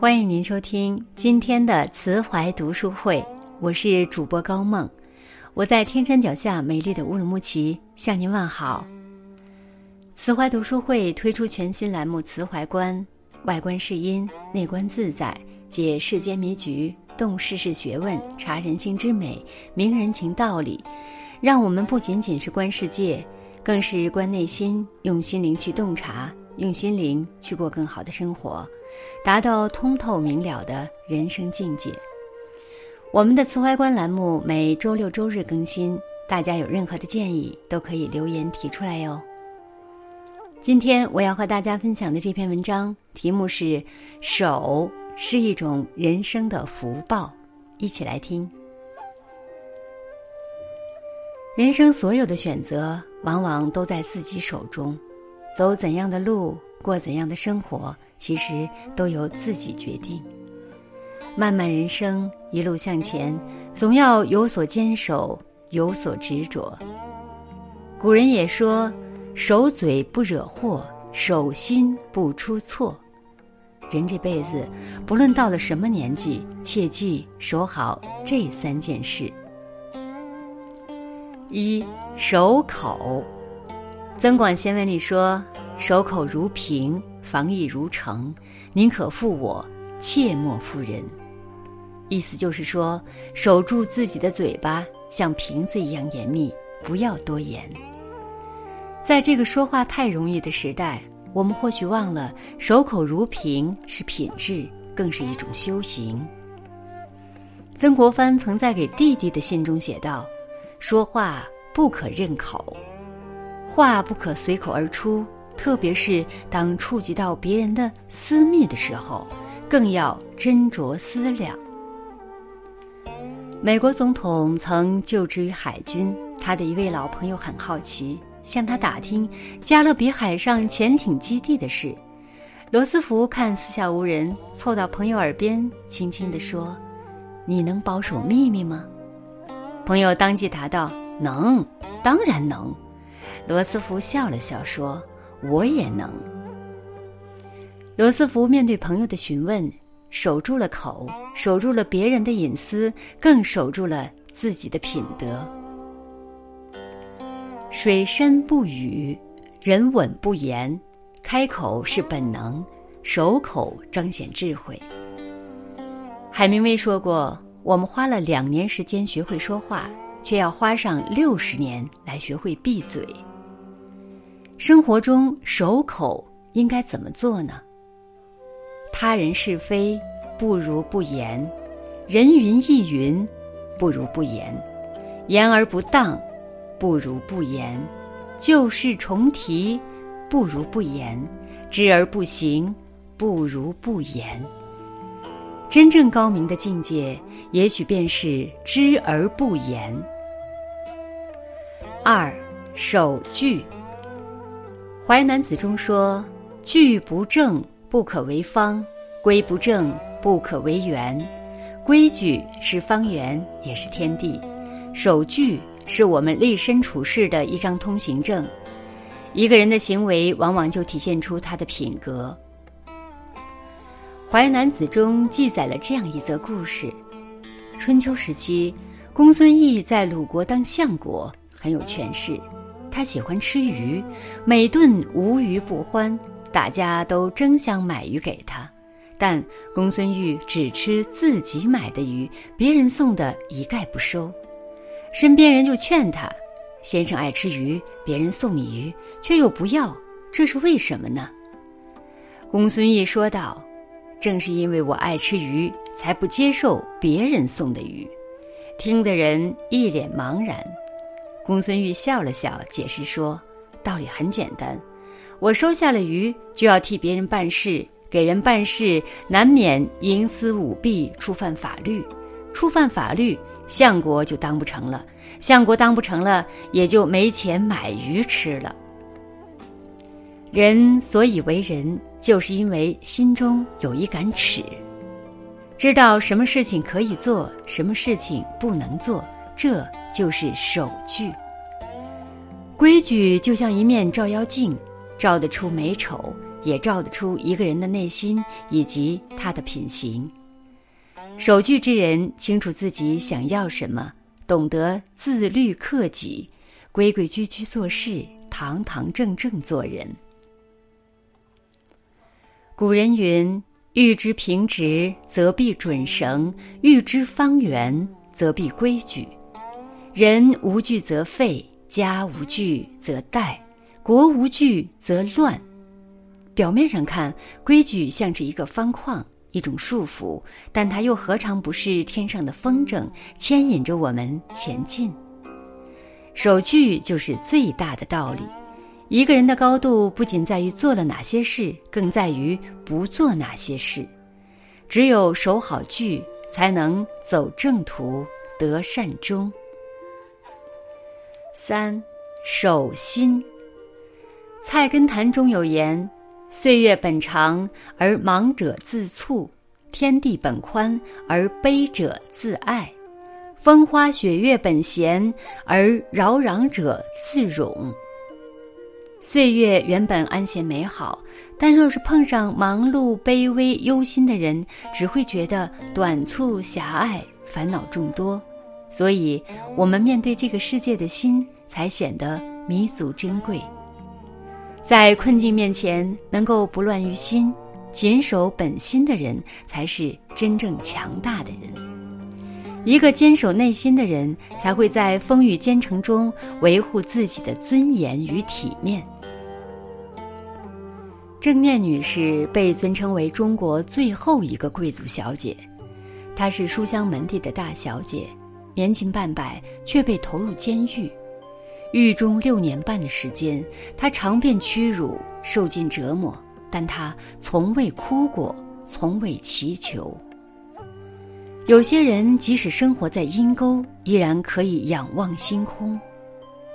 欢迎您收听今天的慈怀读书会，我是主播高梦，我在天山脚下美丽的乌鲁木齐向您问好。慈怀读书会推出全新栏目《慈怀观》，外观是音，内观自在，解世间迷局，动世事学问，察人心之美，明人情道理，让我们不仅仅是观世界，更是观内心，用心灵去洞察，用心灵去过更好的生活。达到通透明了的人生境界。我们的慈怀观栏目每周六周日更新，大家有任何的建议都可以留言提出来哟。今天我要和大家分享的这篇文章题目是“手是一种人生的福报”，一起来听。人生所有的选择，往往都在自己手中，走怎样的路，过怎样的生活。其实都由自己决定。漫漫人生，一路向前，总要有所坚守，有所执着。古人也说：“守嘴不惹祸，守心不出错。”人这辈子，不论到了什么年纪，切记守好这三件事。一守口，《增广贤文》里说：“守口如瓶。”防疫如城，宁可负我，切莫负人。意思就是说，守住自己的嘴巴，像瓶子一样严密，不要多言。在这个说话太容易的时代，我们或许忘了，守口如瓶是品质，更是一种修行。曾国藩曾在给弟弟的信中写道：“说话不可认口，话不可随口而出。”特别是当触及到别人的私密的时候，更要斟酌思量。美国总统曾就职于海军，他的一位老朋友很好奇，向他打听加勒比海上潜艇基地的事。罗斯福看四下无人，凑到朋友耳边，轻轻地说：“你能保守秘密吗？”朋友当即答道：“能，当然能。”罗斯福笑了笑说。我也能。罗斯福面对朋友的询问，守住了口，守住了别人的隐私，更守住了自己的品德。水深不语，人稳不言。开口是本能，守口彰显智慧。海明威说过：“我们花了两年时间学会说话，却要花上六十年来学会闭嘴。”生活中守口应该怎么做呢？他人是非不如不言，人云亦云不如不言，言而不当不如不言，旧事重提不如不言，知而不行不如不言。真正高明的境界，也许便是知而不言。二守句。《淮南子》中说：“句不正不可为方，规不正不可为圆。规矩是方圆，也是天地。守句是我们立身处世的一张通行证。一个人的行为，往往就体现出他的品格。”《淮南子》中记载了这样一则故事：春秋时期，公孙瓒在鲁国当相国，很有权势。他喜欢吃鱼，每顿无鱼不欢，大家都争相买鱼给他，但公孙玉只吃自己买的鱼，别人送的一概不收。身边人就劝他：“先生爱吃鱼，别人送你鱼却又不要，这是为什么呢？”公孙瓒说道：“正是因为我爱吃鱼，才不接受别人送的鱼。”听的人一脸茫然。公孙玉笑了笑，解释说：“道理很简单，我收下了鱼，就要替别人办事，给人办事难免营私舞弊，触犯法律，触犯法律，相国就当不成了，相国当不成了，也就没钱买鱼吃了。人所以为人，就是因为心中有一杆尺，知道什么事情可以做，什么事情不能做。”这就是守矩。规矩就像一面照妖镜，照得出美丑，也照得出一个人的内心以及他的品行。守矩之人清楚自己想要什么，懂得自律克己，规规矩矩做事，堂堂正正做人。古人云：“欲知平直，则必准绳；欲知方圆，则必规矩。人无惧则废，家无惧则殆，国无惧则乱。”表面上看，规矩像是一个方框，一种束缚，但它又何尝不是天上的风筝，牵引着我们前进？守矩就是最大的道理。一个人的高度不仅在于做了哪些事，更在于不做哪些事。只有守好距，才能走正途，得善终。三，守心。《菜根谭》中有言：“岁月本长而忙者自促，天地本宽而悲者自爱，风花雪月本闲而扰攘者自冗。”岁月原本安闲美好，但若是碰上忙碌、卑微、忧心的人，只会觉得短促、狭隘，烦恼众多。所以，我们面对这个世界的心才显得弥足珍贵。在困境面前，能够不乱于心、谨守本心的人，才是真正强大的人。一个坚守内心的人，才会在风雨兼程中维护自己的尊严与体面。郑念女士被尊称为中国最后一个贵族小姐，她是书香门第的大小姐，年近半百却被投入监狱，狱中六年半的时间，她尝遍屈辱，受尽折磨，但她从未哭过，从未祈求。有些人即使生活在阴沟，依然可以仰望星空。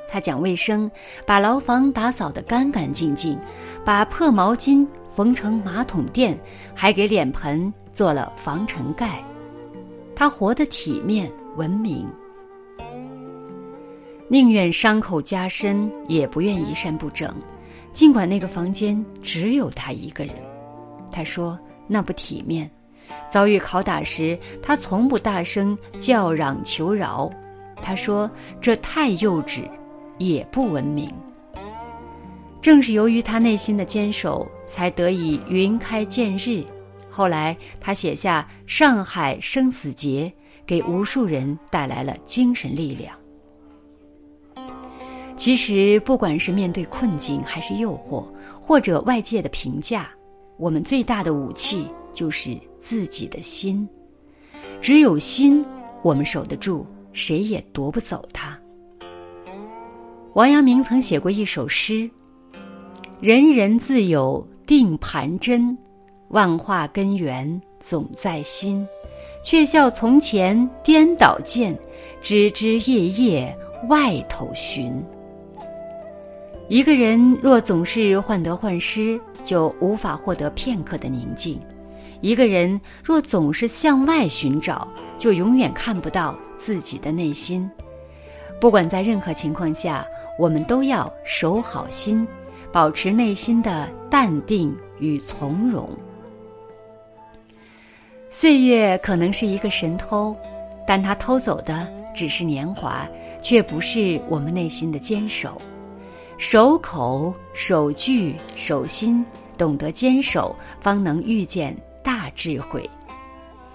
他讲卫生，把牢房打扫得干干净净，把破毛巾缝成马桶垫，还给脸盆做了防尘盖。他活得体面文明，宁愿伤口加深，也不愿衣衫不整。尽管那个房间只有他一个人，他说那不体面。遭遇拷打时，他从不大声叫嚷求饶。他说：“这太幼稚，也不文明。”正是由于他内心的坚守，才得以云开见日。后来，他写下《上海生死劫》，给无数人带来了精神力量。其实，不管是面对困境，还是诱惑，或者外界的评价，我们最大的武器。就是自己的心，只有心，我们守得住，谁也夺不走它。王阳明曾写过一首诗：“人人自有定盘针，万化根源总在心。却笑从前颠倒见，枝枝叶叶外头寻。”一个人若总是患得患失，就无法获得片刻的宁静。一个人若总是向外寻找，就永远看不到自己的内心。不管在任何情况下，我们都要守好心，保持内心的淡定与从容。岁月可能是一个神偷，但他偷走的只是年华，却不是我们内心的坚守。守口、守句、守心，懂得坚守，方能遇见。大智慧，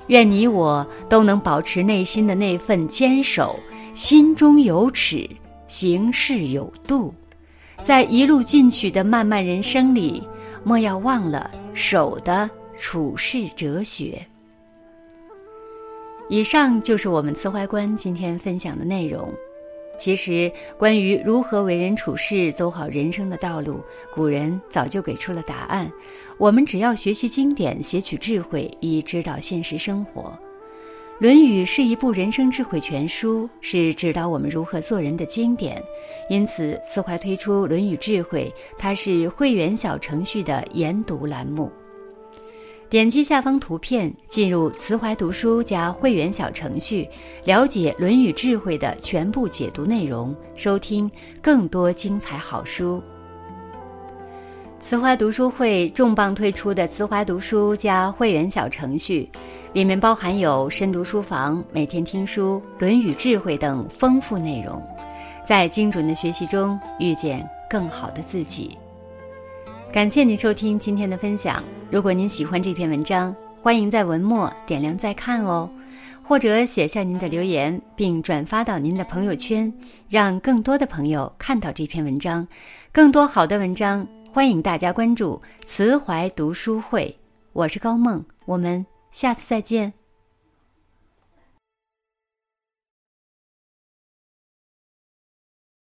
愿你我都能保持内心的那份坚守，心中有尺，行事有度，在一路进取的漫漫人生里，莫要忘了守的处世哲学。以上就是我们慈怀观今天分享的内容。其实，关于如何为人处事、走好人生的道路，古人早就给出了答案。我们只要学习经典，撷取智慧，以指导现实生活。《论语》是一部人生智慧全书，是指导我们如何做人的经典。因此，慈怀推出《论语智慧》，它是会员小程序的研读栏目。点击下方图片，进入慈怀读书加会员小程序，了解《论语智慧》的全部解读内容，收听更多精彩好书。慈怀读书会重磅推出的慈怀读书加会员小程序，里面包含有深读书房、每天听书、《论语》智慧等丰富内容，在精准的学习中遇见更好的自己。感谢您收听今天的分享。如果您喜欢这篇文章，欢迎在文末点亮再看哦，或者写下您的留言并转发到您的朋友圈，让更多的朋友看到这篇文章。更多好的文章。欢迎大家关注慈怀读书会，我是高梦，我们下次再见。